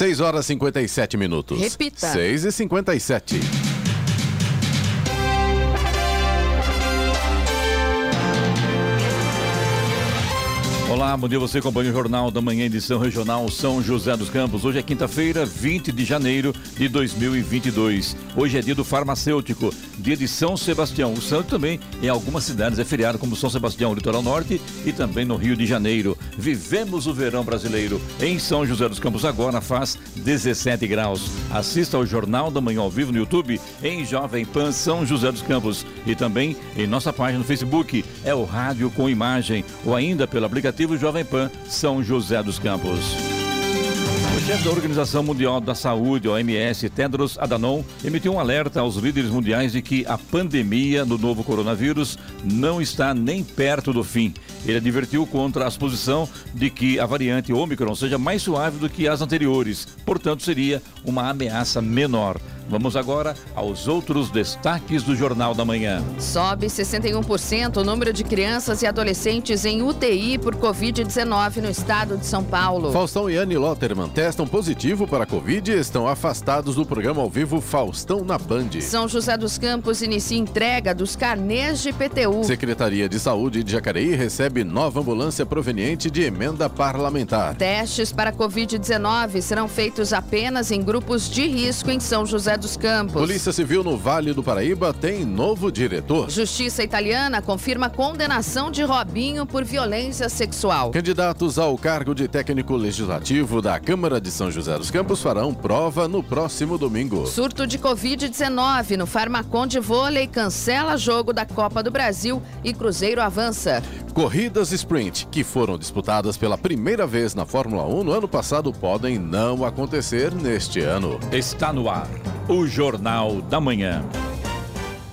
6 horas e 57 minutos. Repita. 6 e 57. Bom dia você acompanha o Jornal da Manhã, edição regional São José dos Campos. Hoje é quinta-feira, 20 de janeiro de 2022. Hoje é dia do farmacêutico, dia de São Sebastião. O santo também em algumas cidades é feriado, como São Sebastião, litoral norte e também no Rio de Janeiro. Vivemos o verão brasileiro. Em São José dos Campos agora faz 17 graus. Assista ao Jornal da Manhã ao vivo no YouTube em Jovem Pan São José dos Campos e também em nossa página no Facebook. É o Rádio com Imagem ou ainda pelo aplicativo Jovem Pan São José dos Campos. O chefe da Organização Mundial da Saúde, OMS, Tedros Adhanom, emitiu um alerta aos líderes mundiais de que a pandemia do novo coronavírus não está nem perto do fim. Ele advertiu contra a suposição de que a variante Omicron seja mais suave do que as anteriores, portanto, seria uma ameaça menor. Vamos agora aos outros destaques do Jornal da Manhã. Sobe 61% o número de crianças e adolescentes em UTI por Covid-19 no estado de São Paulo. Faustão e Anne Lotterman testam positivo para a Covid e estão afastados do programa ao vivo Faustão na Band. São José dos Campos inicia entrega dos carnês de PTU. Secretaria de Saúde de Jacareí recebe nova ambulância proveniente de emenda parlamentar. Testes para Covid-19 serão feitos apenas em grupos de risco em São José dos Campos. Polícia Civil no Vale do Paraíba tem novo diretor. Justiça italiana confirma condenação de Robinho por violência sexual. Candidatos ao cargo de técnico legislativo da Câmara de São José dos Campos farão prova no próximo domingo. Surto de Covid-19 no Farmacon de vôlei cancela jogo da Copa do Brasil e Cruzeiro avança. Corridas sprint, que foram disputadas pela primeira vez na Fórmula 1 no ano passado, podem não acontecer neste ano. Está no ar o Jornal da Manhã.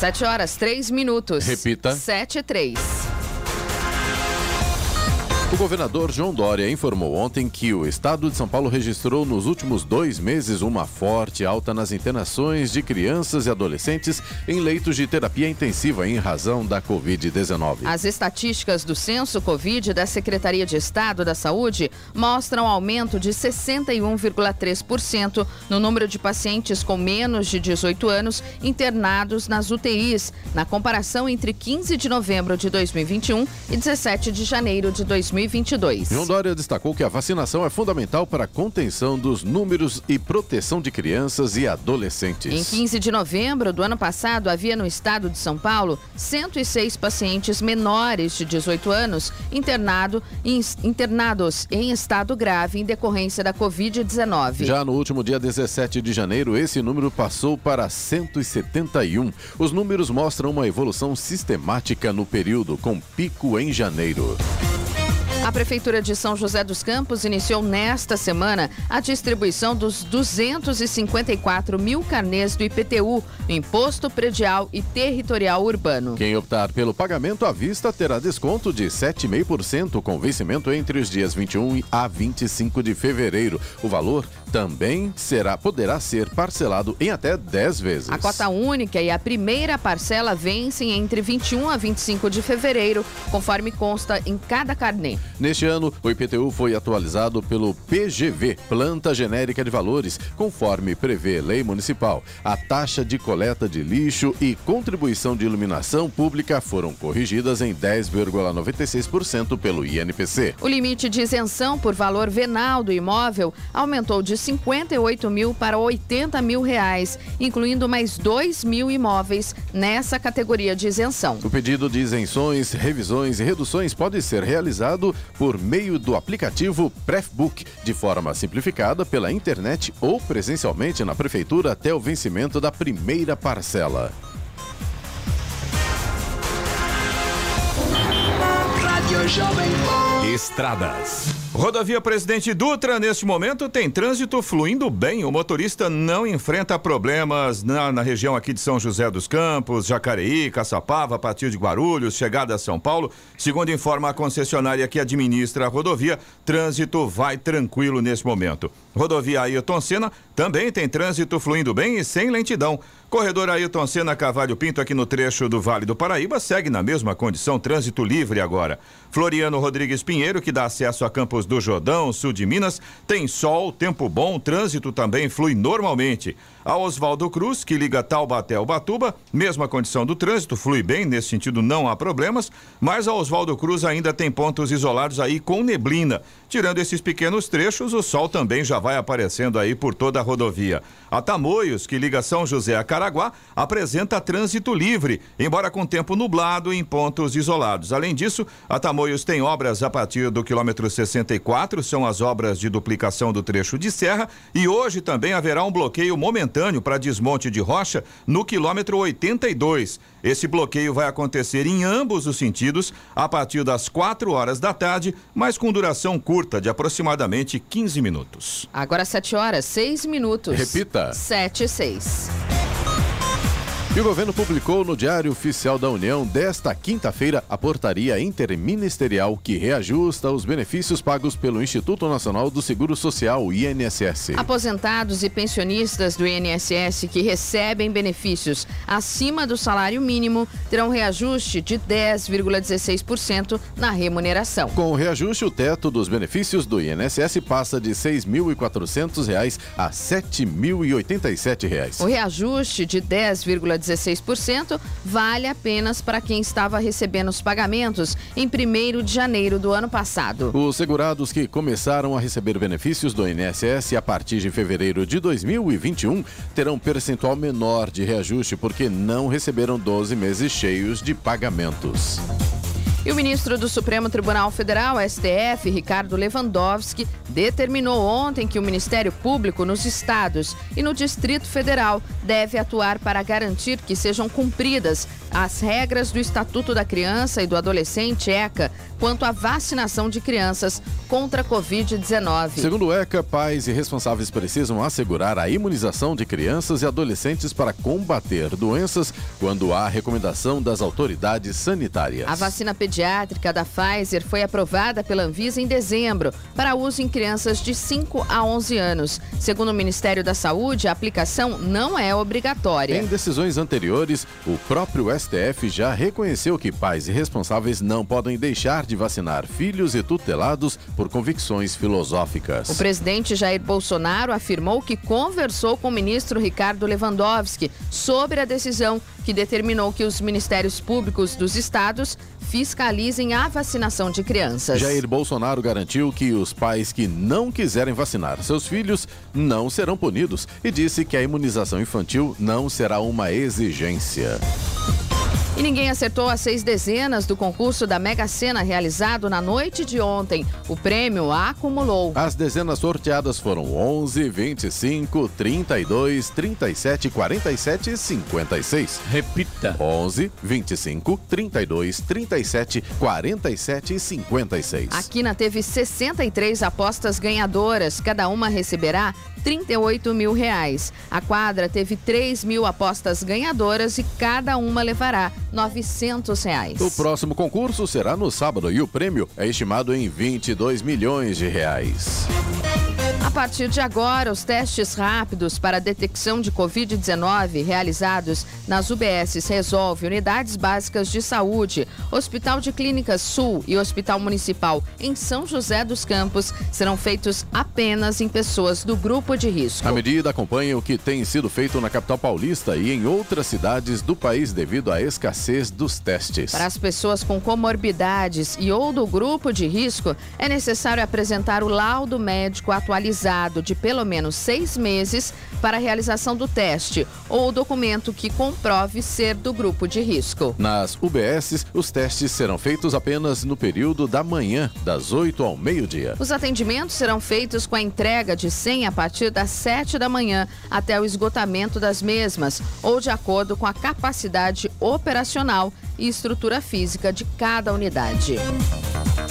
Sete horas, três minutos. Repita. Sete e três. O governador João Dória informou ontem que o estado de São Paulo registrou nos últimos dois meses uma forte alta nas internações de crianças e adolescentes em leitos de terapia intensiva em razão da Covid-19. As estatísticas do censo Covid da Secretaria de Estado da Saúde mostram aumento de 61,3% no número de pacientes com menos de 18 anos internados nas UTIs, na comparação entre 15 de novembro de 2021 e 17 de janeiro de 2022. João Dória destacou que a vacinação é fundamental para a contenção dos números e proteção de crianças e adolescentes. Em 15 de novembro do ano passado, havia no estado de São Paulo 106 pacientes menores de 18 anos internado, em, internados em estado grave em decorrência da Covid-19. Já no último dia 17 de janeiro, esse número passou para 171. Os números mostram uma evolução sistemática no período, com pico em janeiro. A Prefeitura de São José dos Campos iniciou nesta semana a distribuição dos 254 mil carnês do IPTU, Imposto Predial e Territorial Urbano. Quem optar pelo pagamento à vista terá desconto de 7,5% com vencimento entre os dias 21 a 25 de fevereiro. O valor também será poderá ser parcelado em até 10 vezes. A cota única e a primeira parcela vencem entre 21 a 25 de fevereiro, conforme consta em cada carnê. Neste ano, o IPTU foi atualizado pelo PGV, Planta Genérica de Valores, conforme prevê lei municipal. A taxa de coleta de lixo e contribuição de iluminação pública foram corrigidas em 10,96% pelo INPC. O limite de isenção por valor venal do imóvel aumentou de 58 mil para 80 mil reais, incluindo mais 2 mil imóveis nessa categoria de isenção. O pedido de isenções, revisões e reduções pode ser realizado por meio do aplicativo Prefbook, de forma simplificada pela internet ou presencialmente na prefeitura até o vencimento da primeira parcela. Estradas. Rodovia Presidente Dutra, neste momento, tem trânsito fluindo bem. O motorista não enfrenta problemas na, na, região aqui de São José dos Campos, Jacareí, Caçapava, partir de Guarulhos, chegada a São Paulo. Segundo informa a concessionária que administra a rodovia, trânsito vai tranquilo neste momento. Rodovia Ailton Senna também tem trânsito fluindo bem e sem lentidão. Corredor Ailton Senna Cavalho Pinto, aqui no trecho do Vale do Paraíba, segue na mesma condição, trânsito livre agora. Floriano Rodrigues Pinheiro, que dá acesso a Campos do Jordão, sul de Minas, tem sol, tempo bom, trânsito também flui normalmente. A Oswaldo Cruz, que liga Taubaté ao Batuba, mesma condição do trânsito, flui bem, nesse sentido não há problemas, mas a Oswaldo Cruz ainda tem pontos isolados aí com neblina. Tirando esses pequenos trechos, o sol também já vai aparecendo aí por toda a rodovia. A Tamoios, que liga São José a Caraguá, apresenta trânsito livre, embora com tempo nublado em pontos isolados. Além disso, a Tamoios tem obras a partir do quilômetro 64, são as obras de duplicação do trecho de serra, e hoje também haverá um bloqueio momentâneo momentâneo para desmonte de rocha no quilômetro 82. Esse bloqueio vai acontecer em ambos os sentidos a partir das 4 horas da tarde, mas com duração curta de aproximadamente 15 minutos. Agora 7 horas, 6 minutos. Repita. 7 e 6. E o governo publicou no Diário Oficial da União desta quinta-feira a portaria interministerial que reajusta os benefícios pagos pelo Instituto Nacional do Seguro Social, INSS. Aposentados e pensionistas do INSS que recebem benefícios acima do salário mínimo terão reajuste de 10,16% na remuneração. Com o reajuste, o teto dos benefícios do INSS passa de R$ 6.400 a R$ 7.087. O reajuste de 10,16% 16% vale apenas para quem estava recebendo os pagamentos em 1 de janeiro do ano passado. Os segurados que começaram a receber benefícios do INSS a partir de fevereiro de 2021 terão percentual menor de reajuste porque não receberam 12 meses cheios de pagamentos. E o ministro do Supremo Tribunal Federal, STF, Ricardo Lewandowski, determinou ontem que o Ministério Público nos estados e no Distrito Federal deve atuar para garantir que sejam cumpridas as regras do Estatuto da Criança e do Adolescente ECA quanto à vacinação de crianças contra a Covid-19. Segundo o ECA, pais e responsáveis precisam assegurar a imunização de crianças e adolescentes para combater doenças quando há recomendação das autoridades sanitárias. A vacina pediátrica da Pfizer foi aprovada pela Anvisa em dezembro para uso em crianças de 5 a 11 anos. Segundo o Ministério da Saúde, a aplicação não é obrigatória. Em decisões anteriores, o próprio STF já reconheceu que pais e responsáveis não podem deixar de vacinar filhos e tutelados por convicções filosóficas. O presidente Jair Bolsonaro afirmou que conversou com o ministro Ricardo Lewandowski sobre a decisão que determinou que os ministérios públicos dos estados fiscalizem a vacinação de crianças. Jair Bolsonaro garantiu que os pais que não quiserem vacinar seus filhos não serão punidos e disse que a imunização infantil não será uma exigência. E ninguém acertou as seis dezenas do concurso da Mega Sena realizado na noite de ontem. O prêmio acumulou. As dezenas sorteadas foram 11, 25, 32, 37, 47 e 56. Repita: 11, 25, 32, 37, 47 e 56. A Quina teve 63 apostas ganhadoras. Cada uma receberá 38 mil reais. A quadra teve 3 mil apostas ganhadoras e cada uma levará 900 reais. O próximo concurso será no sábado e o prêmio é estimado em 22 milhões de reais. A partir de agora, os testes rápidos para a detecção de Covid-19 realizados nas UBSs Resolve, Unidades Básicas de Saúde, Hospital de Clínicas Sul e Hospital Municipal em São José dos Campos serão feitos apenas em pessoas do grupo de risco. A medida acompanha o que tem sido feito na capital paulista e em outras cidades do país devido à escassez dos testes. Para as pessoas com comorbidades e ou do grupo de risco, é necessário apresentar o laudo médico atualizado de pelo menos seis meses para a realização do teste ou o documento que comprove ser do grupo de risco. Nas UBSs, os testes serão feitos apenas no período da manhã, das 8 ao meio-dia. Os atendimentos serão feitos com a entrega de senha a partir das 7 da manhã até o esgotamento das mesmas ou de acordo com a capacidade operacional e estrutura física de cada unidade.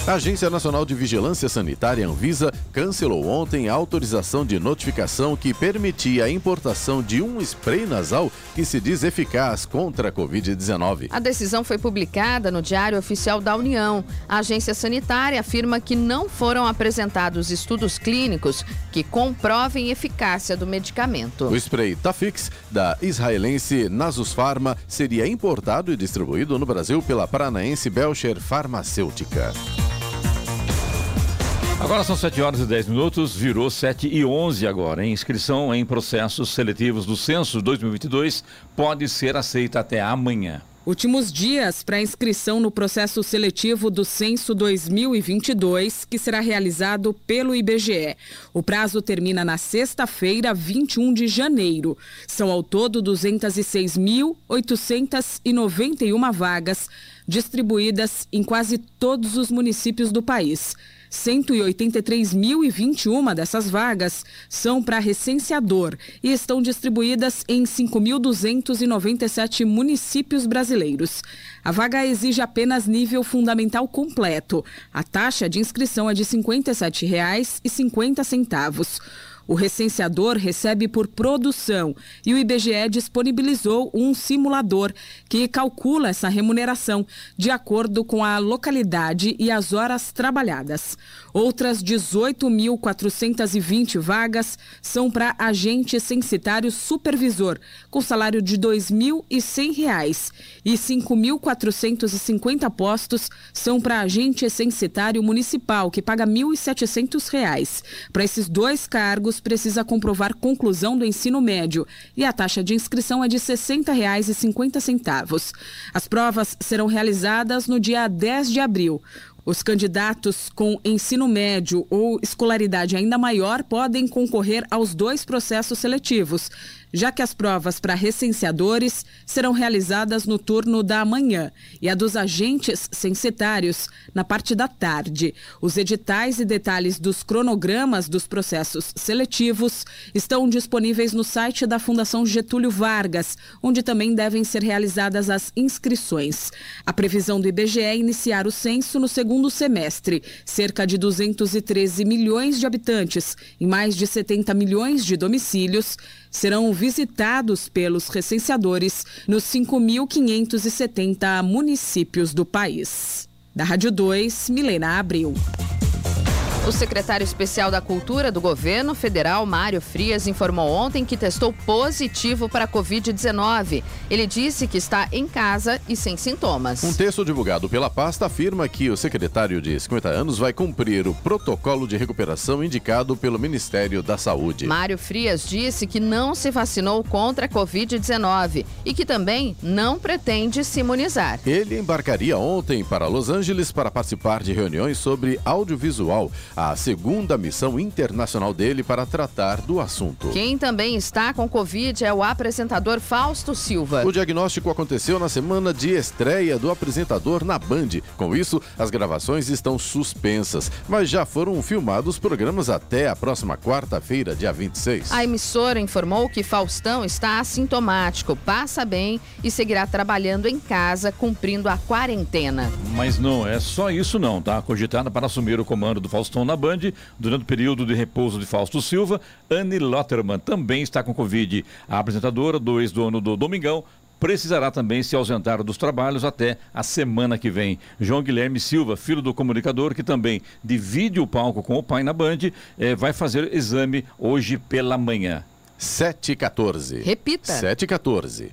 A Agência Nacional de Vigilância Sanitária Anvisa cancelou ontem a autorização de notificação que permitia a importação de um spray nasal que se diz eficaz contra a Covid-19. A decisão foi publicada no Diário Oficial da União. A agência sanitária afirma que não foram apresentados estudos clínicos que comprovem eficácia do medicamento. O spray Tafix, da israelense Nasus Pharma, seria importado e distribuído no Brasil pela paranaense Belcher Farmacêutica. Agora são 7 horas e 10 minutos, virou 7 e 11 agora. A inscrição em processos seletivos do Censo 2022 pode ser aceita até amanhã. Últimos dias para inscrição no processo seletivo do Censo 2022, que será realizado pelo IBGE. O prazo termina na sexta-feira, 21 de janeiro. São ao todo 206.891 vagas, distribuídas em quase todos os municípios do país. 183.021 dessas vagas são para recenseador e estão distribuídas em 5.297 municípios brasileiros. A vaga exige apenas nível fundamental completo. A taxa de inscrição é de R$ 57,50. O recenseador recebe por produção e o IBGE disponibilizou um simulador que calcula essa remuneração de acordo com a localidade e as horas trabalhadas. Outras 18.420 vagas são para agente censitário supervisor, com salário de R$ 2.100 e 5.450 postos são para agente censitário municipal, que paga R$ 1.700. Para esses dois cargos, precisa comprovar conclusão do ensino médio e a taxa de inscrição é de R$ 60,50. As provas serão realizadas no dia 10 de abril. Os candidatos com ensino médio ou escolaridade ainda maior podem concorrer aos dois processos seletivos, já que as provas para recenseadores serão realizadas no turno da manhã e a dos agentes censitários na parte da tarde. Os editais e detalhes dos cronogramas dos processos seletivos estão disponíveis no site da Fundação Getúlio Vargas, onde também devem ser realizadas as inscrições. A previsão do IBGE é iniciar o censo no segundo semestre. Cerca de 213 milhões de habitantes em mais de 70 milhões de domicílios serão visitados pelos recenseadores nos 5.570 municípios do país. Da Rádio 2, Milena Abril. O secretário especial da Cultura do governo federal, Mário Frias, informou ontem que testou positivo para a Covid-19. Ele disse que está em casa e sem sintomas. Um texto divulgado pela pasta afirma que o secretário de 50 anos vai cumprir o protocolo de recuperação indicado pelo Ministério da Saúde. Mário Frias disse que não se vacinou contra a Covid-19 e que também não pretende se imunizar. Ele embarcaria ontem para Los Angeles para participar de reuniões sobre audiovisual a segunda missão internacional dele para tratar do assunto. Quem também está com Covid é o apresentador Fausto Silva. O diagnóstico aconteceu na semana de estreia do apresentador na Band. Com isso, as gravações estão suspensas, mas já foram filmados programas até a próxima quarta-feira, dia 26. A emissora informou que Faustão está assintomático, passa bem e seguirá trabalhando em casa, cumprindo a quarentena. Mas não é só isso não, tá? Cogitada para assumir o comando do Faustão na Band durante o período de repouso de Fausto Silva. Anne Lotterman também está com Covid. A apresentadora do ex-dono do Domingão precisará também se ausentar dos trabalhos até a semana que vem. João Guilherme Silva, filho do comunicador, que também divide o palco com o pai na Band, eh, vai fazer exame hoje pela manhã. 7 e 14. Repita. 7 e 14.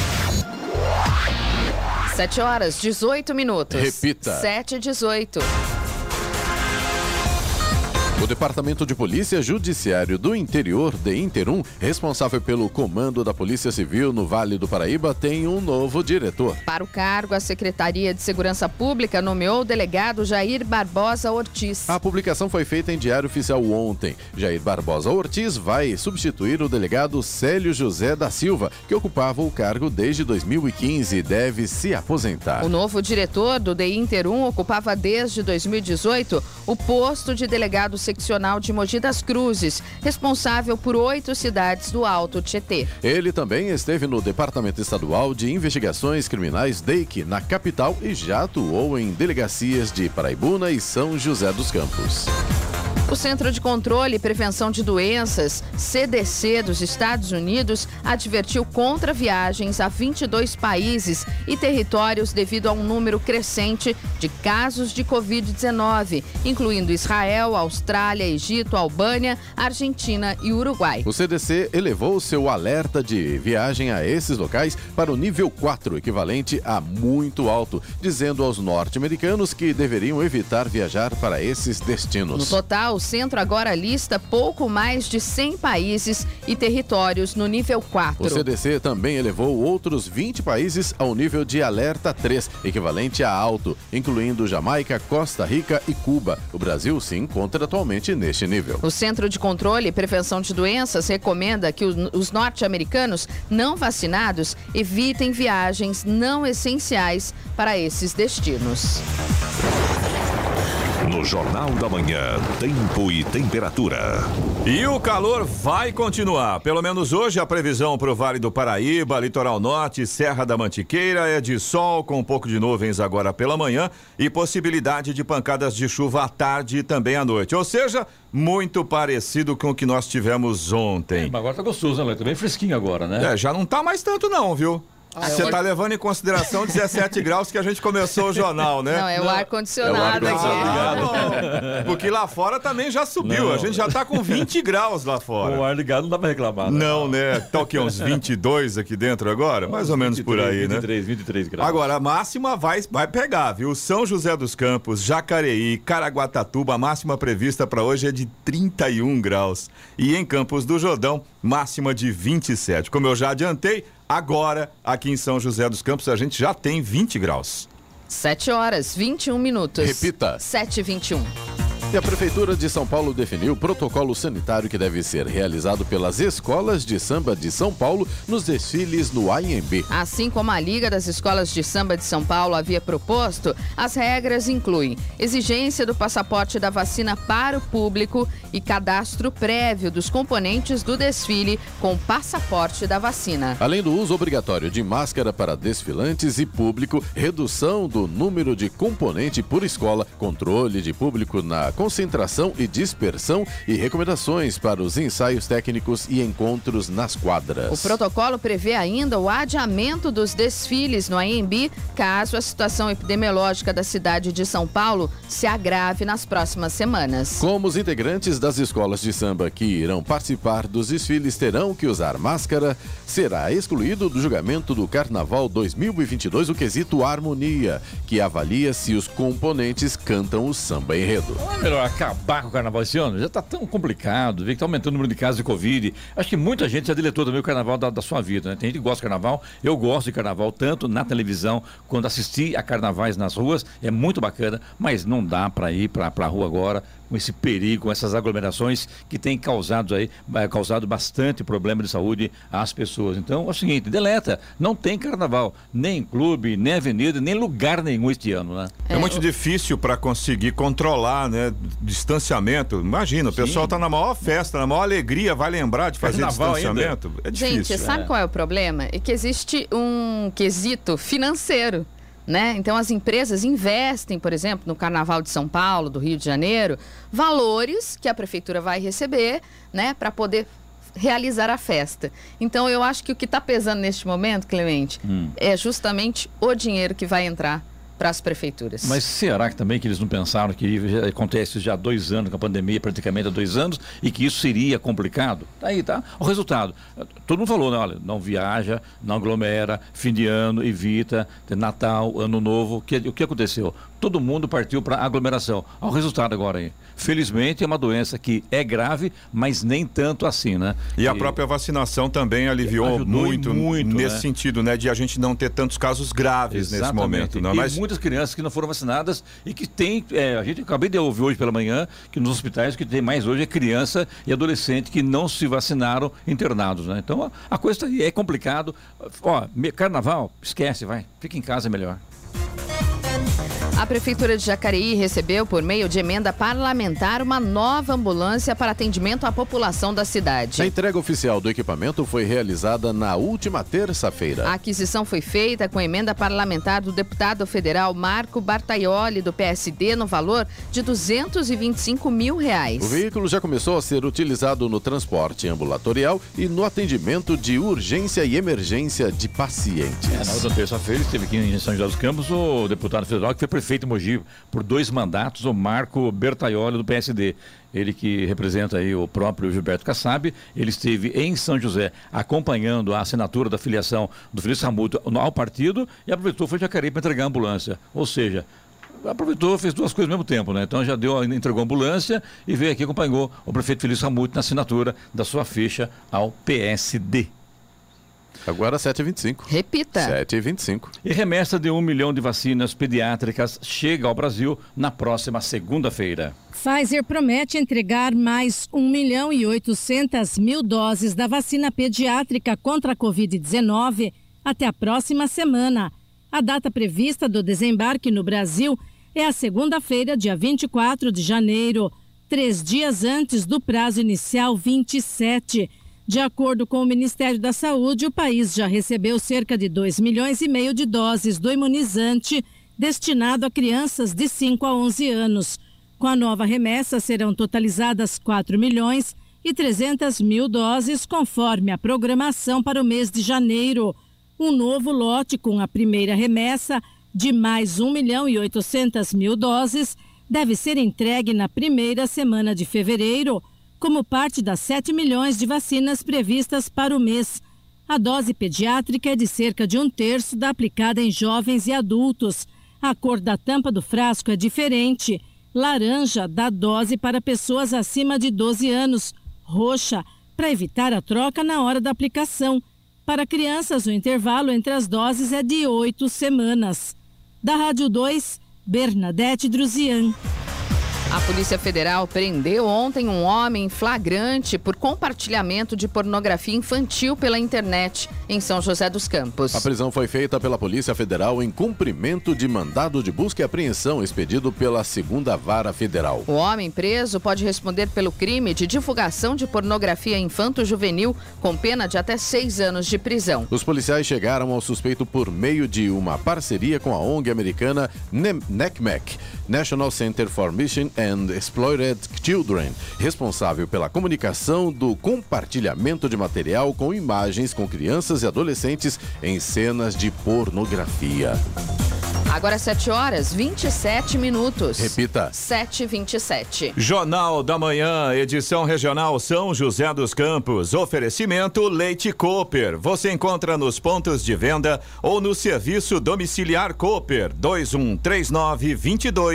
7 horas, 18 minutos. Repita. 7 e 18. O Departamento de Polícia Judiciário do Interior, de Interum, responsável pelo comando da Polícia Civil no Vale do Paraíba, tem um novo diretor. Para o cargo, a Secretaria de Segurança Pública nomeou o delegado Jair Barbosa Ortiz. A publicação foi feita em Diário Oficial ontem. Jair Barbosa Ortiz vai substituir o delegado Célio José da Silva, que ocupava o cargo desde 2015 e deve se aposentar. O novo diretor do DI Interum ocupava desde 2018 o posto de delegado seccional de Mogi das Cruzes, responsável por oito cidades do Alto Tietê. Ele também esteve no Departamento Estadual de Investigações Criminais DEIC, na capital, e já atuou em delegacias de Paraibuna e São José dos Campos. O Centro de Controle e Prevenção de Doenças, CDC dos Estados Unidos, advertiu contra viagens a 22 países e territórios devido a um número crescente de casos de Covid-19, incluindo Israel, Austrália, Egito, Albânia, Argentina e Uruguai. O CDC elevou seu alerta de viagem a esses locais para o nível 4, equivalente a muito alto, dizendo aos norte-americanos que deveriam evitar viajar para esses destinos. No total, centro agora lista pouco mais de 100 países e territórios no nível 4. O CDC também elevou outros 20 países ao nível de alerta 3, equivalente a alto, incluindo Jamaica, Costa Rica e Cuba. O Brasil se encontra atualmente neste nível. O Centro de Controle e Prevenção de Doenças recomenda que os norte-americanos não vacinados evitem viagens não essenciais para esses destinos. No Jornal da Manhã, tempo e temperatura. E o calor vai continuar. Pelo menos hoje a previsão para o Vale do Paraíba, Litoral Norte, Serra da Mantiqueira é de sol com um pouco de nuvens agora pela manhã e possibilidade de pancadas de chuva à tarde e também à noite. Ou seja, muito parecido com o que nós tivemos ontem. É, mas agora tá gostoso, né? Tá bem fresquinho agora, né? É, já não tá mais tanto não, viu? Você está levando em consideração 17 graus que a gente começou o jornal, né? Não, é o ar-condicionado é aqui. Ah, porque lá fora também já subiu. Não. A gente já está com 20 graus lá fora. O ar ligado não dá para reclamar. Né? Não, né? Tá o quê? Uns 22 aqui dentro agora? Mais ou menos 23, por aí, 23, né? 23, 23 graus. Agora, a máxima vai, vai pegar, viu? São José dos Campos, Jacareí, Caraguatatuba, a máxima prevista para hoje é de 31 graus. E em Campos do Jordão, máxima de 27. Como eu já adiantei, Agora, aqui em São José dos Campos, a gente já tem 20 graus. 7 horas, 21 minutos. Repita. 7 e 21. E a Prefeitura de São Paulo definiu o protocolo sanitário que deve ser realizado pelas escolas de samba de São Paulo nos desfiles no AMB. Assim como a Liga das Escolas de Samba de São Paulo havia proposto, as regras incluem exigência do passaporte da vacina para o público e cadastro prévio dos componentes do desfile com passaporte da vacina. Além do uso obrigatório de máscara para desfilantes e público, redução do número de componente por escola, controle de público na concentração e dispersão e recomendações para os ensaios técnicos e encontros nas quadras. O protocolo prevê ainda o adiamento dos desfiles no AMB caso a situação epidemiológica da cidade de São Paulo se agrave nas próximas semanas. Como os integrantes das escolas de samba que irão participar dos desfiles terão que usar máscara, será excluído do julgamento do Carnaval 2022 o quesito harmonia, que avalia se os componentes cantam o samba enredo melhor acabar com o carnaval esse ano? Já está tão complicado, vê que está aumentando o número de casos de Covid. Acho que muita gente já deletou também o carnaval da, da, sua vida, né? Tem gente que gosta de carnaval, eu gosto de carnaval, tanto na televisão, quando assisti a carnavais nas ruas, é muito bacana, mas não dá para ir para a rua agora com esse perigo, com essas aglomerações que têm causado aí, eh, causado bastante problema de saúde às pessoas. Então é o seguinte, deleta, não tem carnaval, nem clube, nem avenida, nem lugar nenhum este ano, né? É, é muito difícil para conseguir controlar, né? Distanciamento. Imagina, o pessoal está na maior festa, na maior alegria, vai lembrar de fazer carnaval distanciamento. Ainda? É difícil. Gente, sabe é. qual é o problema? É que existe um quesito financeiro. Né? Então as empresas investem, por exemplo, no Carnaval de São Paulo, do Rio de Janeiro, valores que a prefeitura vai receber, né, para poder realizar a festa. Então eu acho que o que está pesando neste momento, Clemente, hum. é justamente o dinheiro que vai entrar para as prefeituras. Mas será que também que eles não pensaram que acontece já há dois anos, com a pandemia praticamente há dois anos, e que isso seria complicado? Tá aí, tá? O resultado. Todo mundo falou, né? Olha, não viaja, não aglomera, fim de ano, evita, Natal, Ano Novo. Que, o que aconteceu? Todo mundo partiu para aglomeração. Olha o resultado agora aí. Felizmente é uma doença que é grave, mas nem tanto assim, né? E, e a própria vacinação também aliviou muito, muito nesse né? sentido, né? De a gente não ter tantos casos graves Exatamente. nesse momento. Não? É? Mas... muitas crianças que não foram vacinadas e que tem, é, a gente acabei de ouvir hoje pela manhã que nos hospitais que tem mais hoje é criança e adolescente que não se vacinaram internados, né? Então a, coisa tá é complicado. Ó, carnaval, esquece, vai, fica em casa é melhor. A Prefeitura de Jacareí recebeu, por meio de emenda parlamentar, uma nova ambulância para atendimento à população da cidade. A entrega oficial do equipamento foi realizada na última terça-feira. A aquisição foi feita com emenda parlamentar do deputado federal Marco Bartaioli, do PSD, no valor de 225 mil reais. O veículo já começou a ser utilizado no transporte ambulatorial e no atendimento de urgência e emergência de pacientes. É, na outra terça-feira esteve aqui em São José dos Campos o deputado federal que foi prefeito prefeito de Mogi por dois mandatos, o Marco Bertaioli, do PSD. Ele que representa aí o próprio Gilberto Kassab, ele esteve em São José acompanhando a assinatura da filiação do Felício Ramuto ao partido e aproveitou foi Jacareí para entregar a ambulância. Ou seja, aproveitou, fez duas coisas ao mesmo tempo, né? Então já deu, entregou a ambulância e veio aqui acompanhou o prefeito Felício Ramuto na assinatura da sua ficha ao PSD. Agora 7h25. Repita. 7h25. E remessa de um milhão de vacinas pediátricas chega ao Brasil na próxima segunda-feira. Pfizer promete entregar mais 1 milhão e 800 mil doses da vacina pediátrica contra a Covid-19 até a próxima semana. A data prevista do desembarque no Brasil é a segunda-feira, dia 24 de janeiro, três dias antes do prazo inicial 27 de acordo com o Ministério da Saúde, o país já recebeu cerca de 2 milhões e meio de doses do imunizante destinado a crianças de 5 a 11 anos. Com a nova remessa, serão totalizadas 4 milhões e 300 mil doses, conforme a programação para o mês de janeiro. Um novo lote com a primeira remessa de mais 1 milhão e 800 mil doses deve ser entregue na primeira semana de fevereiro como parte das 7 milhões de vacinas previstas para o mês. A dose pediátrica é de cerca de um terço da aplicada em jovens e adultos. A cor da tampa do frasco é diferente. Laranja da dose para pessoas acima de 12 anos. Roxa, para evitar a troca na hora da aplicação. Para crianças, o intervalo entre as doses é de oito semanas. Da Rádio 2, Bernadette Druzian. A Polícia Federal prendeu ontem um homem flagrante por compartilhamento de pornografia infantil pela internet em São José dos Campos. A prisão foi feita pela Polícia Federal em cumprimento de mandado de busca e apreensão expedido pela Segunda Vara Federal. O homem preso pode responder pelo crime de divulgação de pornografia infanto-juvenil com pena de até seis anos de prisão. Os policiais chegaram ao suspeito por meio de uma parceria com a ONG americana NECMEC, National Center for Mission and Exploited Children, responsável pela comunicação do compartilhamento de material com imagens com crianças e adolescentes em cenas de pornografia. Agora 7 horas 27 minutos. Repita. 7 27 Jornal da Manhã, edição regional São José dos Campos. Oferecimento Leite Cooper. Você encontra nos pontos de venda ou no serviço domiciliar Cooper 2139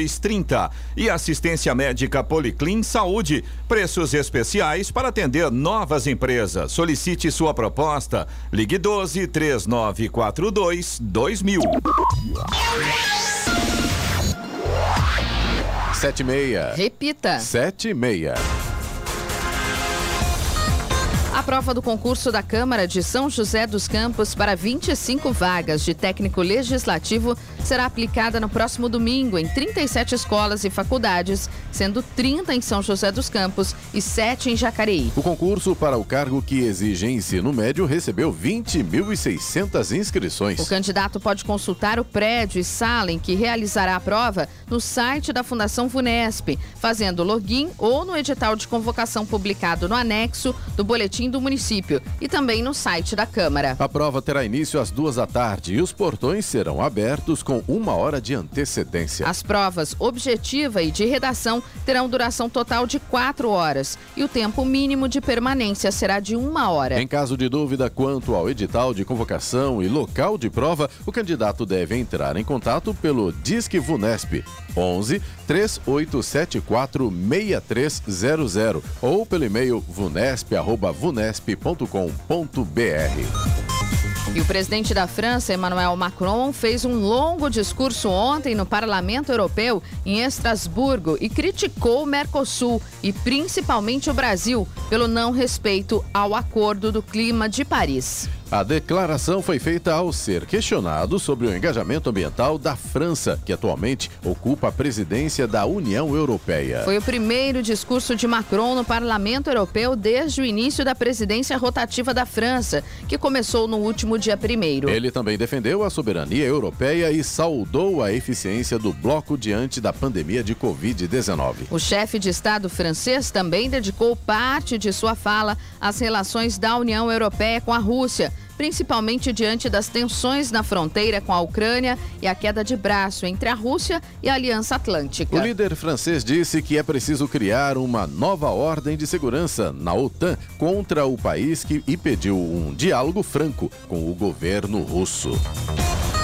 2230. E assistência médica Policlin Saúde. Preços especiais para atender novas empresas. Solicite sua proposta. Ligue 12 3942 2000. Sete e meia. Repita. Sete e meia. A prova do concurso da Câmara de São José dos Campos para 25 vagas de técnico legislativo será aplicada no próximo domingo em 37 escolas e faculdades, sendo 30 em São José dos Campos e 7 em Jacareí. O concurso para o cargo que exige ensino médio recebeu 20.600 inscrições. O candidato pode consultar o prédio e sala em que realizará a prova no site da Fundação Vunesp, fazendo login ou no edital de convocação publicado no anexo do boletim boletim do município e também no site da Câmara. A prova terá início às duas da tarde e os portões serão abertos com uma hora de antecedência. As provas objetiva e de redação terão duração total de quatro horas e o tempo mínimo de permanência será de uma hora. Em caso de dúvida quanto ao edital de convocação e local de prova, o candidato deve entrar em contato pelo Disque Vunesp 11 3874 6300 ou pelo e-mail vunesp@vunesp.com.br. E o presidente da França, Emmanuel Macron, fez um longo discurso ontem no Parlamento Europeu em Estrasburgo e criticou o Mercosul e principalmente o Brasil pelo não respeito ao Acordo do Clima de Paris. A declaração foi feita ao ser questionado sobre o engajamento ambiental da França, que atualmente ocupa a presidência da União Europeia. Foi o primeiro discurso de Macron no Parlamento Europeu desde o início da presidência rotativa da França, que começou no último dia primeiro. Ele também defendeu a soberania europeia e saudou a eficiência do bloco diante da pandemia de Covid-19. O chefe de Estado francês também dedicou parte de sua fala às relações da União Europeia com a Rússia principalmente diante das tensões na fronteira com a Ucrânia e a queda de braço entre a Rússia e a Aliança Atlântica. O líder francês disse que é preciso criar uma nova ordem de segurança na OTAN contra o país que, e pediu um diálogo franco com o governo russo.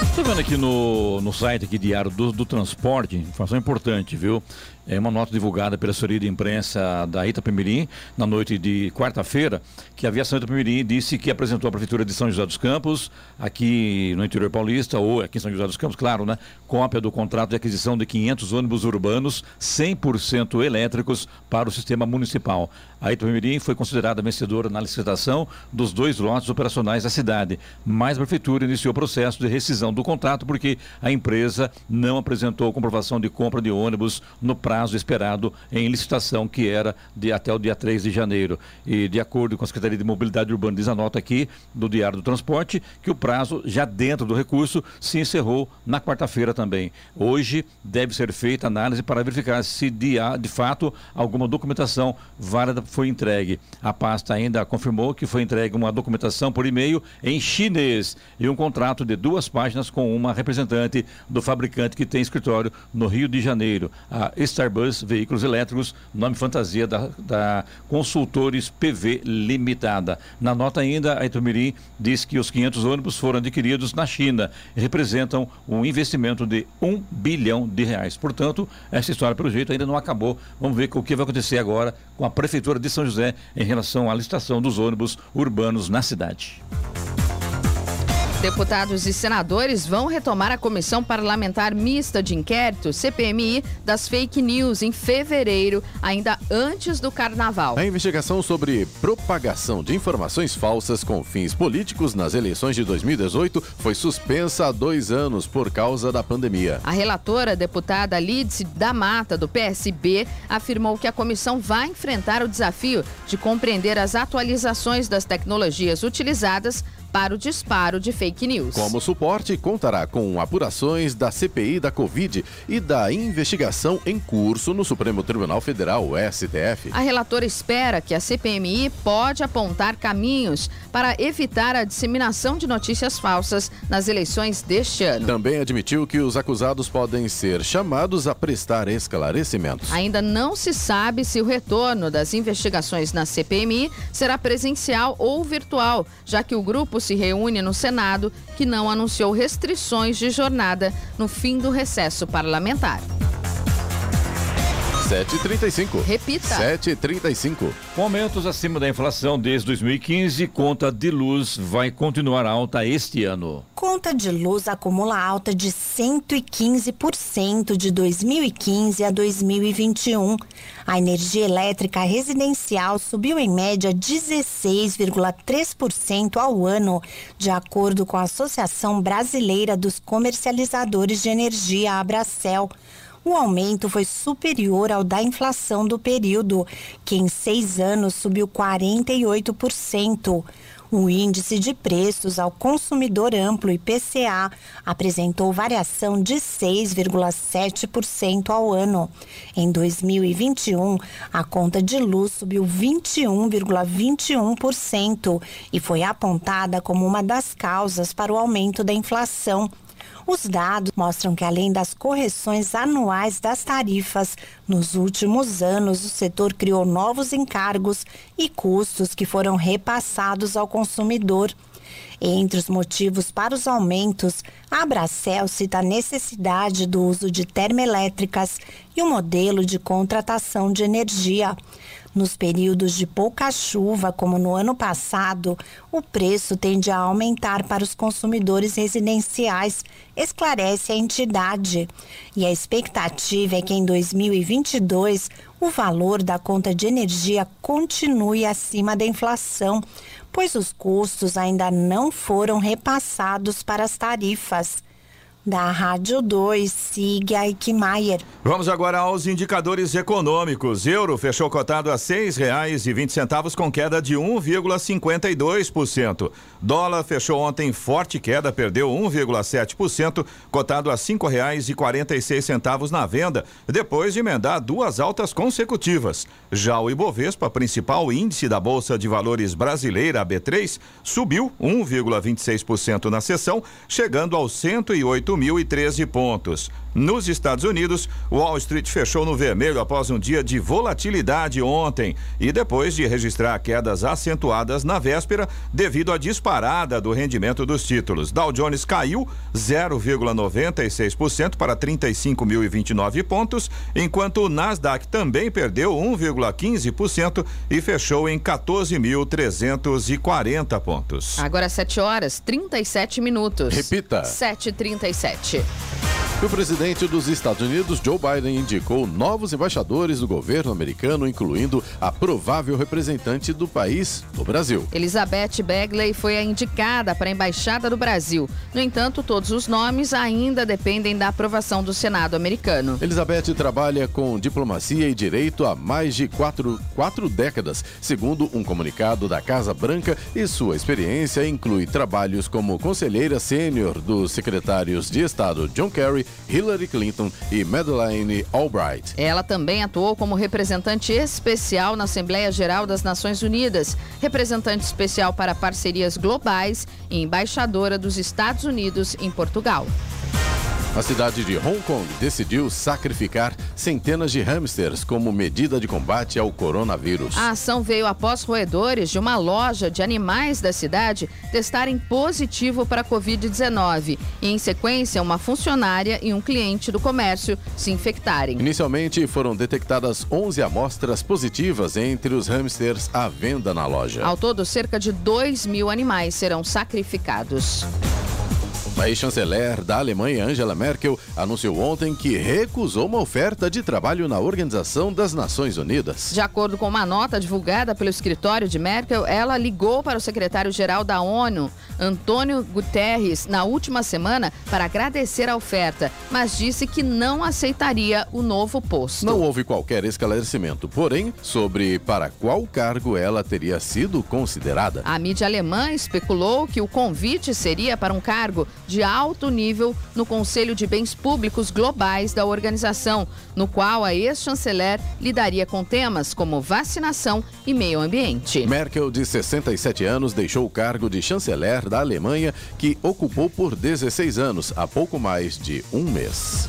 Estou vendo aqui no, no site aqui Diário do, do Transporte, informação importante, viu? É uma nota divulgada pela assessoria de imprensa da Itapemirim na noite de quarta-feira, que a aviação Itapemirim disse que apresentou à Prefeitura de São José dos Campos, aqui no interior paulista, ou aqui em São José dos Campos, claro, né? Cópia do contrato de aquisição de 500 ônibus urbanos 100% elétricos para o sistema municipal. A Itapemirim foi considerada vencedora na licitação dos dois lotes operacionais da cidade, mas a Prefeitura iniciou o processo de rescisão do contrato porque a empresa não apresentou comprovação de compra de ônibus no prazo prazo esperado em licitação, que era de até o dia 3 de janeiro. E de acordo com a Secretaria de Mobilidade Urbana, diz a nota aqui do Diário do Transporte, que o prazo, já dentro do recurso, se encerrou na quarta-feira também. Hoje deve ser feita análise para verificar se de, de fato alguma documentação válida foi entregue. A pasta ainda confirmou que foi entregue uma documentação por e-mail em chinês e um contrato de duas páginas com uma representante do fabricante que tem escritório no Rio de Janeiro. A Starbus Veículos Elétricos, nome fantasia da, da Consultores PV Limitada. Na nota ainda, a Itumirim diz que os 500 ônibus foram adquiridos na China e representam um investimento de um bilhão de reais. Portanto, essa história, pelo jeito, ainda não acabou. Vamos ver o que vai acontecer agora com a Prefeitura de São José em relação à licitação dos ônibus urbanos na cidade. Deputados e senadores vão retomar a Comissão Parlamentar Mista de Inquérito, CPMI, das fake news em fevereiro, ainda antes do carnaval. A investigação sobre propagação de informações falsas com fins políticos nas eleições de 2018 foi suspensa há dois anos por causa da pandemia. A relatora, deputada Lídice da Mata, do PSB, afirmou que a comissão vai enfrentar o desafio de compreender as atualizações das tecnologias utilizadas para o disparo de fake news. Como suporte, contará com apurações da CPI da Covid e da investigação em curso no Supremo Tribunal Federal, STF. A relatora espera que a CPMI pode apontar caminhos para evitar a disseminação de notícias falsas nas eleições deste ano. Também admitiu que os acusados podem ser chamados a prestar esclarecimentos. Ainda não se sabe se o retorno das investigações na CPMI será presencial ou virtual, já que o grupo se reúne no Senado, que não anunciou restrições de jornada no fim do recesso parlamentar. 7h35. Repita. 7h35. Com aumentos acima da inflação desde 2015, conta de luz vai continuar alta este ano. Conta de luz acumula alta de 115% de 2015 a 2021. A energia elétrica residencial subiu em média 16,3% ao ano, de acordo com a Associação Brasileira dos Comercializadores de Energia, Abracel o aumento foi superior ao da inflação do período, que em seis anos subiu 48%. O índice de preços ao consumidor amplo IPCA apresentou variação de 6,7% ao ano. Em 2021, a conta de luz subiu 21,21% e foi apontada como uma das causas para o aumento da inflação. Os dados mostram que, além das correções anuais das tarifas, nos últimos anos o setor criou novos encargos e custos que foram repassados ao consumidor. Entre os motivos para os aumentos, a Abracel cita a necessidade do uso de termoelétricas e o modelo de contratação de energia. Nos períodos de pouca chuva, como no ano passado, o preço tende a aumentar para os consumidores residenciais, esclarece a entidade. E a expectativa é que em 2022 o valor da conta de energia continue acima da inflação, pois os custos ainda não foram repassados para as tarifas da Rádio 2, siga Eichmeier. Vamos agora aos indicadores econômicos. Euro fechou cotado a seis reais e vinte centavos com queda de 1,52%. Dólar fechou ontem forte queda, perdeu 1,7%, cotado a cinco reais e quarenta e seis centavos na venda, depois de emendar duas altas consecutivas. Já o Ibovespa, principal índice da Bolsa de Valores brasileira, B3, subiu 1,26% na sessão, chegando aos 108 8.013 pontos. Nos Estados Unidos, Wall Street fechou no vermelho após um dia de volatilidade ontem e depois de registrar quedas acentuadas na véspera devido à disparada do rendimento dos títulos. Dow Jones caiu 0,96% para 35.029 pontos, enquanto o Nasdaq também perdeu 1,15% e fechou em 14.340 pontos. Agora 7 horas 37 minutos. Repita. 7h37. O presidente dos Estados Unidos, Joe Biden, indicou novos embaixadores do governo americano, incluindo a provável representante do país no Brasil. Elizabeth Begley foi a indicada para a Embaixada do Brasil. No entanto, todos os nomes ainda dependem da aprovação do Senado americano. Elizabeth trabalha com diplomacia e direito há mais de quatro, quatro décadas, segundo um comunicado da Casa Branca, e sua experiência inclui trabalhos como conselheira sênior dos secretários de Estado John Kerry Hillary Clinton e Madeleine Albright. Ela também atuou como representante especial na Assembleia Geral das Nações Unidas, representante especial para parcerias globais e embaixadora dos Estados Unidos em Portugal. A cidade de Hong Kong decidiu sacrificar centenas de hamsters como medida de combate ao coronavírus. A ação veio após roedores de uma loja de animais da cidade testarem positivo para a Covid-19 e, em sequência, uma funcionária e um cliente do comércio se infectarem. Inicialmente foram detectadas 11 amostras positivas entre os hamsters à venda na loja. Ao todo, cerca de 2 mil animais serão sacrificados. A ex-chanceler da Alemanha, Angela Merkel, anunciou ontem que recusou uma oferta de trabalho na Organização das Nações Unidas. De acordo com uma nota divulgada pelo escritório de Merkel, ela ligou para o secretário-geral da ONU, Antônio Guterres, na última semana para agradecer a oferta, mas disse que não aceitaria o novo posto. Não houve qualquer esclarecimento, porém, sobre para qual cargo ela teria sido considerada. A mídia alemã especulou que o convite seria para um cargo de alto nível no Conselho de Bens Públicos Globais da organização, no qual a ex-chanceler lidaria com temas como vacinação e meio ambiente. Merkel, de 67 anos, deixou o cargo de chanceler da Alemanha, que ocupou por 16 anos, há pouco mais de um mês.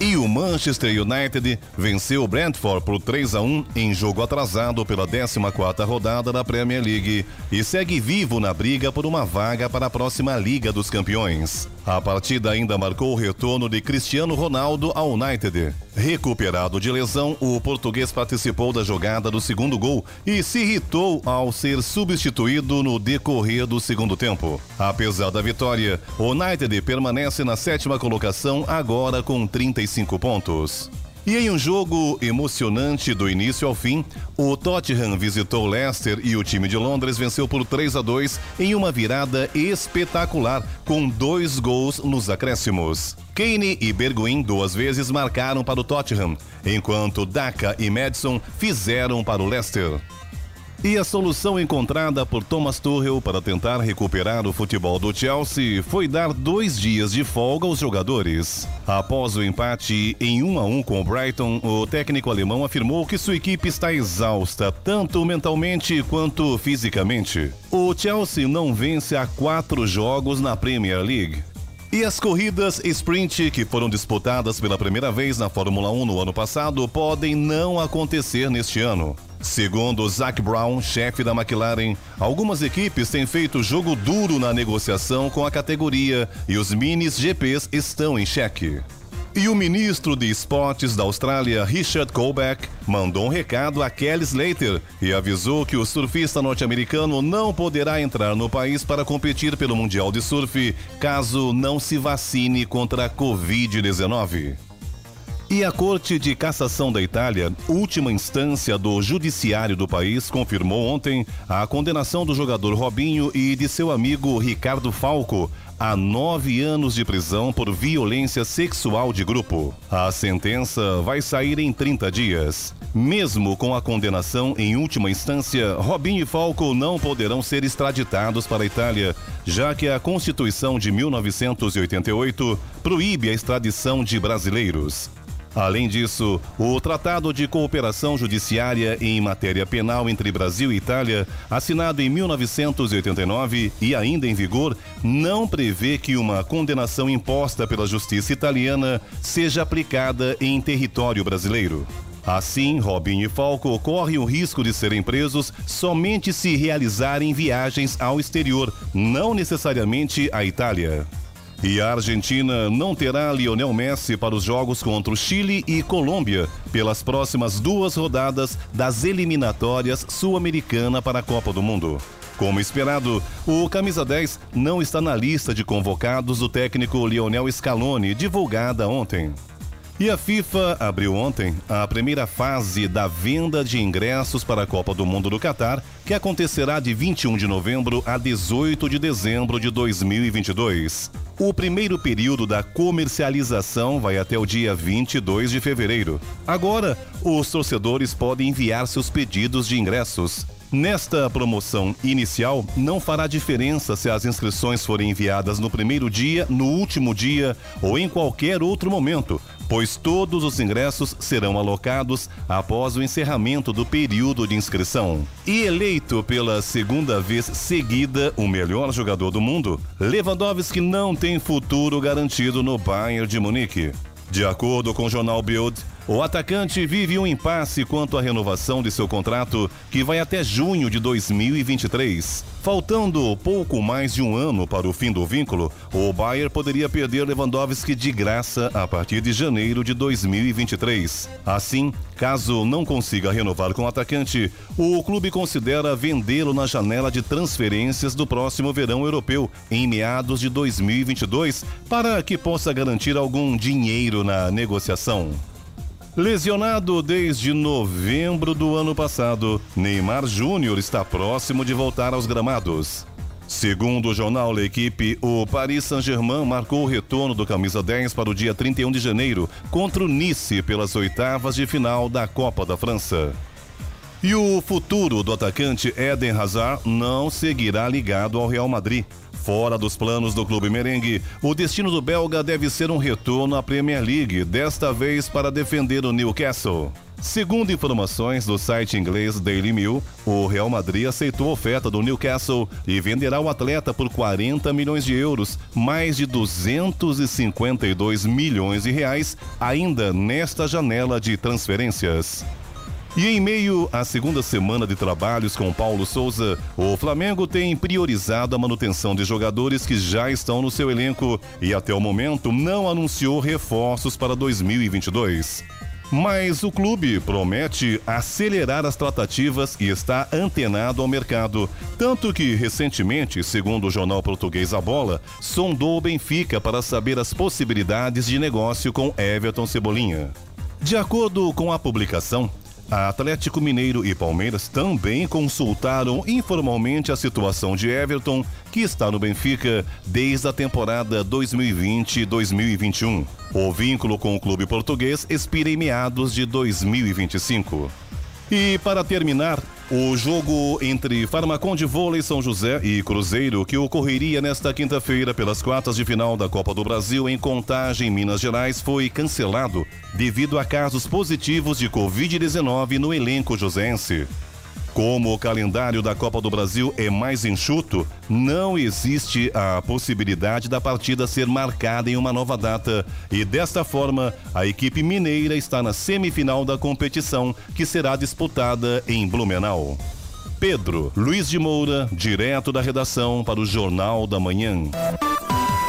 E o Manchester United venceu o Brentford por 3 a 1 em jogo atrasado pela 14ª rodada da Premier League e segue vivo na briga por uma vaga para a próxima Liga dos Campeões. A partida ainda marcou o retorno de Cristiano Ronaldo ao United. Recuperado de lesão, o português participou da jogada do segundo gol e se irritou ao ser substituído no decorrer do segundo tempo. Apesar da vitória, o United permanece na sétima colocação agora com 35 pontos. E em um jogo emocionante do início ao fim, o Tottenham visitou Leicester e o time de Londres venceu por 3 a 2 em uma virada espetacular, com dois gols nos acréscimos. Kane e Berguin duas vezes marcaram para o Tottenham, enquanto Daka e Madison fizeram para o Leicester. E a solução encontrada por Thomas Tuchel para tentar recuperar o futebol do Chelsea foi dar dois dias de folga aos jogadores. Após o empate em 1 a 1 com o Brighton, o técnico alemão afirmou que sua equipe está exausta, tanto mentalmente quanto fisicamente. O Chelsea não vence há quatro jogos na Premier League. E as corridas sprint que foram disputadas pela primeira vez na Fórmula 1 no ano passado podem não acontecer neste ano. Segundo Zac Brown, chefe da McLaren, algumas equipes têm feito jogo duro na negociação com a categoria e os minis GPs estão em xeque. E o ministro de Esportes da Austrália, Richard Colbeck, mandou um recado a Kelly Slater e avisou que o surfista norte-americano não poderá entrar no país para competir pelo Mundial de Surf caso não se vacine contra a Covid-19. E a Corte de Cassação da Itália, última instância do judiciário do país, confirmou ontem a condenação do jogador Robinho e de seu amigo Ricardo Falco a nove anos de prisão por violência sexual de grupo. A sentença vai sair em 30 dias. Mesmo com a condenação em última instância, Robinho e Falco não poderão ser extraditados para a Itália, já que a Constituição de 1988 proíbe a extradição de brasileiros. Além disso, o Tratado de Cooperação Judiciária em Matéria Penal entre Brasil e Itália, assinado em 1989 e ainda em vigor, não prevê que uma condenação imposta pela justiça italiana seja aplicada em território brasileiro. Assim, Robinho e Falco correm o risco de serem presos somente se realizarem viagens ao exterior, não necessariamente à Itália. E a Argentina não terá Lionel Messi para os jogos contra o Chile e Colômbia pelas próximas duas rodadas das eliminatórias sul-americana para a Copa do Mundo. Como esperado, o camisa 10 não está na lista de convocados do técnico Lionel Scaloni, divulgada ontem. E a FIFA abriu ontem a primeira fase da venda de ingressos para a Copa do Mundo do Catar, que acontecerá de 21 de novembro a 18 de dezembro de 2022. O primeiro período da comercialização vai até o dia 22 de fevereiro. Agora, os torcedores podem enviar seus pedidos de ingressos. Nesta promoção inicial, não fará diferença se as inscrições forem enviadas no primeiro dia, no último dia ou em qualquer outro momento, pois todos os ingressos serão alocados após o encerramento do período de inscrição. E eleito pela segunda vez seguida o melhor jogador do mundo, Lewandowski não tem futuro garantido no Bayern de Munique. De acordo com o jornal Bild, o atacante vive um impasse quanto à renovação de seu contrato, que vai até junho de 2023. Faltando pouco mais de um ano para o fim do vínculo, o Bayern poderia perder Lewandowski de graça a partir de janeiro de 2023. Assim, caso não consiga renovar com o atacante, o clube considera vendê-lo na janela de transferências do próximo verão europeu, em meados de 2022, para que possa garantir algum dinheiro na negociação. Lesionado desde novembro do ano passado, Neymar Júnior está próximo de voltar aos gramados. Segundo o jornal L'Equipe, o Paris Saint-Germain marcou o retorno do camisa 10 para o dia 31 de janeiro contra o Nice pelas oitavas de final da Copa da França. E o futuro do atacante Eden Hazard não seguirá ligado ao Real Madrid. Fora dos planos do clube merengue, o destino do belga deve ser um retorno à Premier League, desta vez para defender o Newcastle. Segundo informações do site inglês Daily Mail, o Real Madrid aceitou a oferta do Newcastle e venderá o atleta por 40 milhões de euros, mais de 252 milhões de reais, ainda nesta janela de transferências. E em meio à segunda semana de trabalhos com Paulo Souza, o Flamengo tem priorizado a manutenção de jogadores que já estão no seu elenco e até o momento não anunciou reforços para 2022. Mas o clube promete acelerar as tratativas e está antenado ao mercado. Tanto que, recentemente, segundo o jornal português A Bola, sondou o Benfica para saber as possibilidades de negócio com Everton Cebolinha. De acordo com a publicação, Atlético Mineiro e Palmeiras também consultaram informalmente a situação de Everton, que está no Benfica desde a temporada 2020-2021. O vínculo com o clube português expira em meados de 2025. E para terminar, o jogo entre Farmacon de Vôlei São José e Cruzeiro, que ocorreria nesta quinta-feira pelas quartas de final da Copa do Brasil em Contagem, Minas Gerais, foi cancelado devido a casos positivos de Covid-19 no elenco josense. Como o calendário da Copa do Brasil é mais enxuto, não existe a possibilidade da partida ser marcada em uma nova data. E desta forma, a equipe mineira está na semifinal da competição, que será disputada em Blumenau. Pedro Luiz de Moura, direto da redação para o Jornal da Manhã.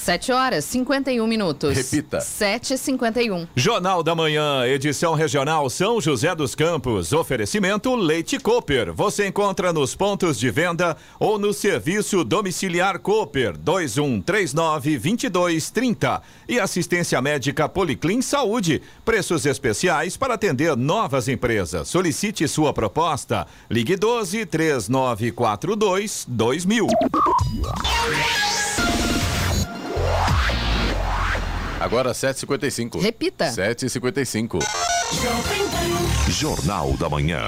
7 horas 51 minutos. Repita. 7h51. Jornal da Manhã, edição regional São José dos Campos. Oferecimento Leite Cooper. Você encontra nos pontos de venda ou no serviço domiciliar Cooper 2139-2230. E assistência médica Policlin Saúde. Preços especiais para atender novas empresas. Solicite sua proposta. Ligue 12 3942 2000. Agora 7h55. Repita. 7h55. Jornal da Manhã.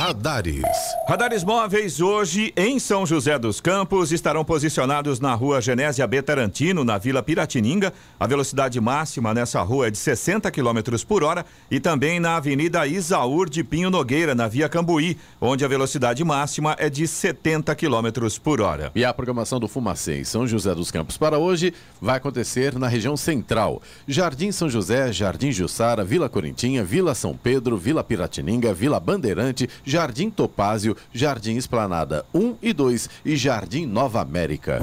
Radares. Radares móveis hoje em São José dos Campos estarão posicionados na rua Genésia B. Tarantino, na Vila Piratininga. A velocidade máxima nessa rua é de 60 km por hora e também na Avenida Isaúr de Pinho Nogueira, na Via Cambuí, onde a velocidade máxima é de 70 km por hora. E a programação do Fumacê em São José dos Campos para hoje vai acontecer na região central. Jardim São José, Jardim Jussara, Vila Corintinha, Vila São Pedro, Vila Piratininga, Vila Bandeirante, Jardim Topázio, Jardim Esplanada 1 e 2 e Jardim Nova América.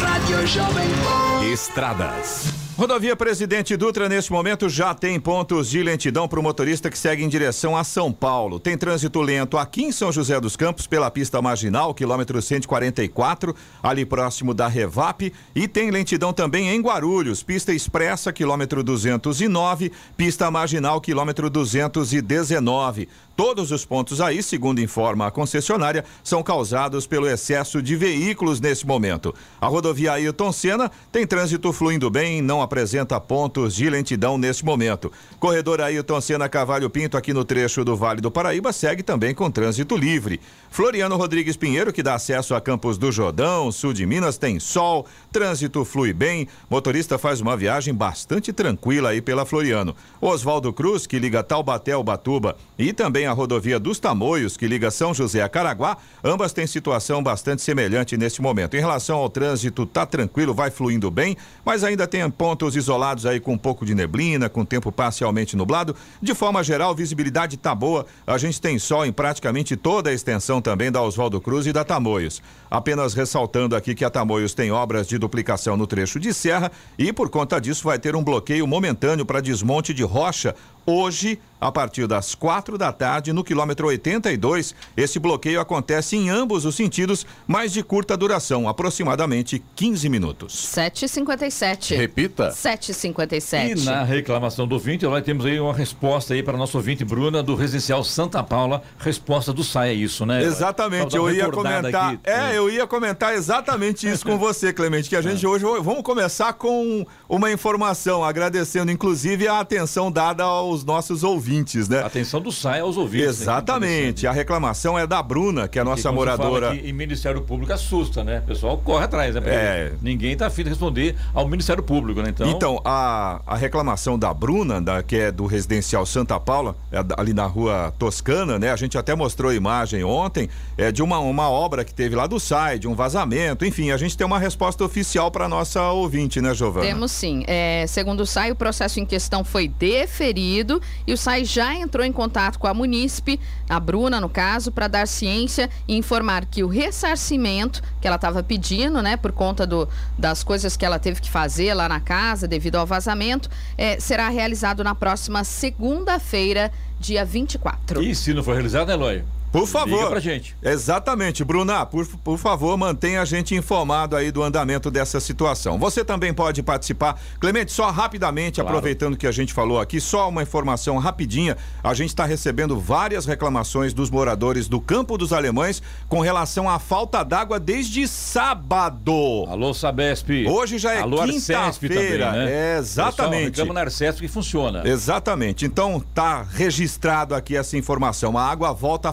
Rádio Jovem Pan. Estradas. Rodovia Presidente Dutra, neste momento, já tem pontos de lentidão para o motorista que segue em direção a São Paulo. Tem trânsito lento aqui em São José dos Campos, pela pista marginal, quilômetro 144, ali próximo da Revap. E tem lentidão também em Guarulhos, pista expressa, quilômetro 209, pista marginal, quilômetro 219. Todos os pontos aí, segundo informa a concessionária, são causados pelo excesso de veículos nesse momento. A rodovia Ailton Senna tem trânsito fluindo bem, não apresenta pontos de lentidão neste momento. Corredor Ailton Senna Cavalho Pinto, aqui no trecho do Vale do Paraíba, segue também com trânsito livre. Floriano Rodrigues Pinheiro, que dá acesso a Campos do Jordão, sul de Minas, tem sol, trânsito flui bem, motorista faz uma viagem bastante tranquila aí pela Floriano. Oswaldo Cruz, que liga Taubaté ao Batuba, e também a rodovia dos Tamoios, que liga São José a Caraguá, ambas têm situação bastante semelhante neste momento. Em relação ao trânsito, tá tranquilo, vai fluindo bem, mas ainda tem pontos isolados aí com um pouco de neblina, com tempo parcialmente nublado. De forma geral, visibilidade tá boa. A gente tem sol em praticamente toda a extensão também da Oswaldo Cruz e da Tamoios. Apenas ressaltando aqui que a Tamoios tem obras de duplicação no trecho de serra e por conta disso vai ter um bloqueio momentâneo para desmonte de rocha Hoje, a partir das quatro da tarde, no quilômetro 82, esse bloqueio acontece em ambos os sentidos, mas de curta duração, aproximadamente 15 minutos. 7h57. Repita. 7h57. E na reclamação do ouvinte, nós temos aí uma resposta aí para nosso ouvinte Bruna do Residencial Santa Paula. Resposta do SAI, é isso, né? Exatamente, eu ia comentar. Aqui. É, eu ia comentar exatamente isso com você, Clemente, que a gente é. hoje vamos começar com uma informação, agradecendo inclusive a atenção dada aos nossos ouvintes, né? Atenção do SAI aos ouvintes. Né, exatamente. A reclamação é da Bruna, que é a nossa moradora. E Ministério Público assusta, né? O pessoal corre atrás, né? É. Ninguém está afim de responder ao Ministério Público, né? Então, então a, a reclamação da Bruna, da, que é do residencial Santa Paula, é ali na rua Toscana, né? A gente até mostrou a imagem ontem, é de uma, uma obra que teve lá do SAI, de um vazamento, enfim, a gente tem uma resposta oficial para nossa ouvinte, né, Giovana? Temos sim. É, segundo o SAI, o processo em questão foi deferido e o SAI já entrou em contato com a Munícipe, a Bruna, no caso, para dar ciência e informar que o ressarcimento que ela estava pedindo, né, por conta do, das coisas que ela teve que fazer lá na casa devido ao vazamento, é, será realizado na próxima segunda-feira, dia 24. E se não for realizado, Eloy? Por favor. Liga pra gente. Exatamente. Bruna, por, por favor, mantenha a gente informado aí do andamento dessa situação. Você também pode participar. Clemente, só rapidamente, claro. aproveitando que a gente falou aqui, só uma informação rapidinha. A gente está recebendo várias reclamações dos moradores do Campo dos Alemães com relação à falta d'água desde sábado. Alô, Sabesp. Hoje já é quinta-feira. Né? É, exatamente. Estamos na Arcesp que funciona. Exatamente. Então, tá registrado aqui essa informação. A água volta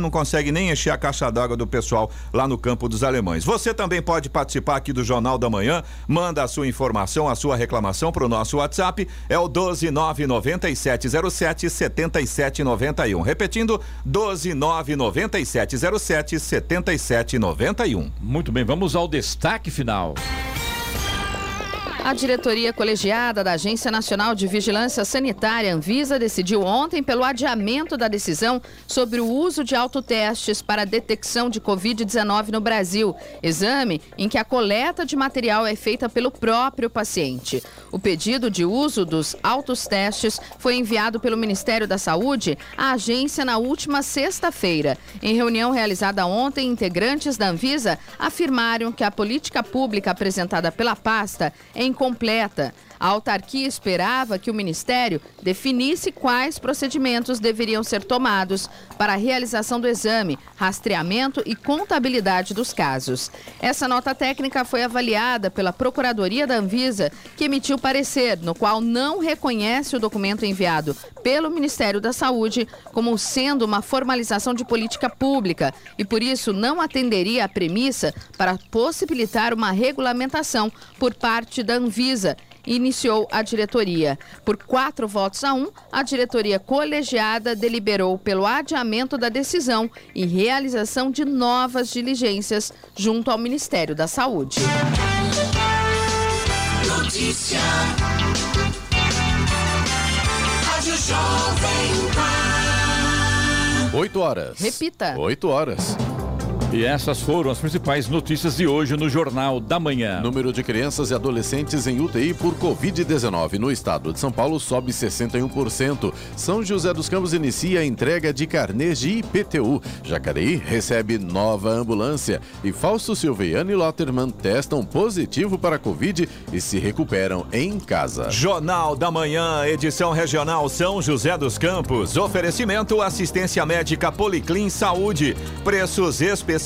não consegue nem encher a caixa d'água do pessoal lá no campo dos alemães. Você também pode participar aqui do Jornal da Manhã, manda a sua informação, a sua reclamação para o nosso WhatsApp, é o 1299707 7791. Repetindo, 1299707 7791. Muito bem, vamos ao destaque final. A diretoria colegiada da Agência Nacional de Vigilância Sanitária, Anvisa, decidiu ontem pelo adiamento da decisão sobre o uso de autotestes para detecção de Covid-19 no Brasil, exame em que a coleta de material é feita pelo próprio paciente. O pedido de uso dos autotestes foi enviado pelo Ministério da Saúde à agência na última sexta-feira. Em reunião realizada ontem, integrantes da Anvisa afirmaram que a política pública apresentada pela pasta é incompleta. A autarquia esperava que o Ministério definisse quais procedimentos deveriam ser tomados para a realização do exame, rastreamento e contabilidade dos casos. Essa nota técnica foi avaliada pela Procuradoria da Anvisa, que emitiu parecer no qual não reconhece o documento enviado pelo Ministério da Saúde como sendo uma formalização de política pública e, por isso, não atenderia à premissa para possibilitar uma regulamentação por parte da Anvisa iniciou a diretoria. Por quatro votos a um, a diretoria colegiada deliberou pelo adiamento da decisão e realização de novas diligências junto ao Ministério da Saúde. Notícia. Rádio Jovem Pan. Oito horas. Repita. Oito horas. E essas foram as principais notícias de hoje no Jornal da Manhã. Número de crianças e adolescentes em UTI por Covid-19 no estado de São Paulo sobe 61%. São José dos Campos inicia a entrega de carnês de IPTU. Jacareí recebe nova ambulância. E Fausto Silveiano e Lotterman testam positivo para Covid e se recuperam em casa. Jornal da Manhã, edição regional São José dos Campos. Oferecimento assistência médica Policlin Saúde. Preços especiais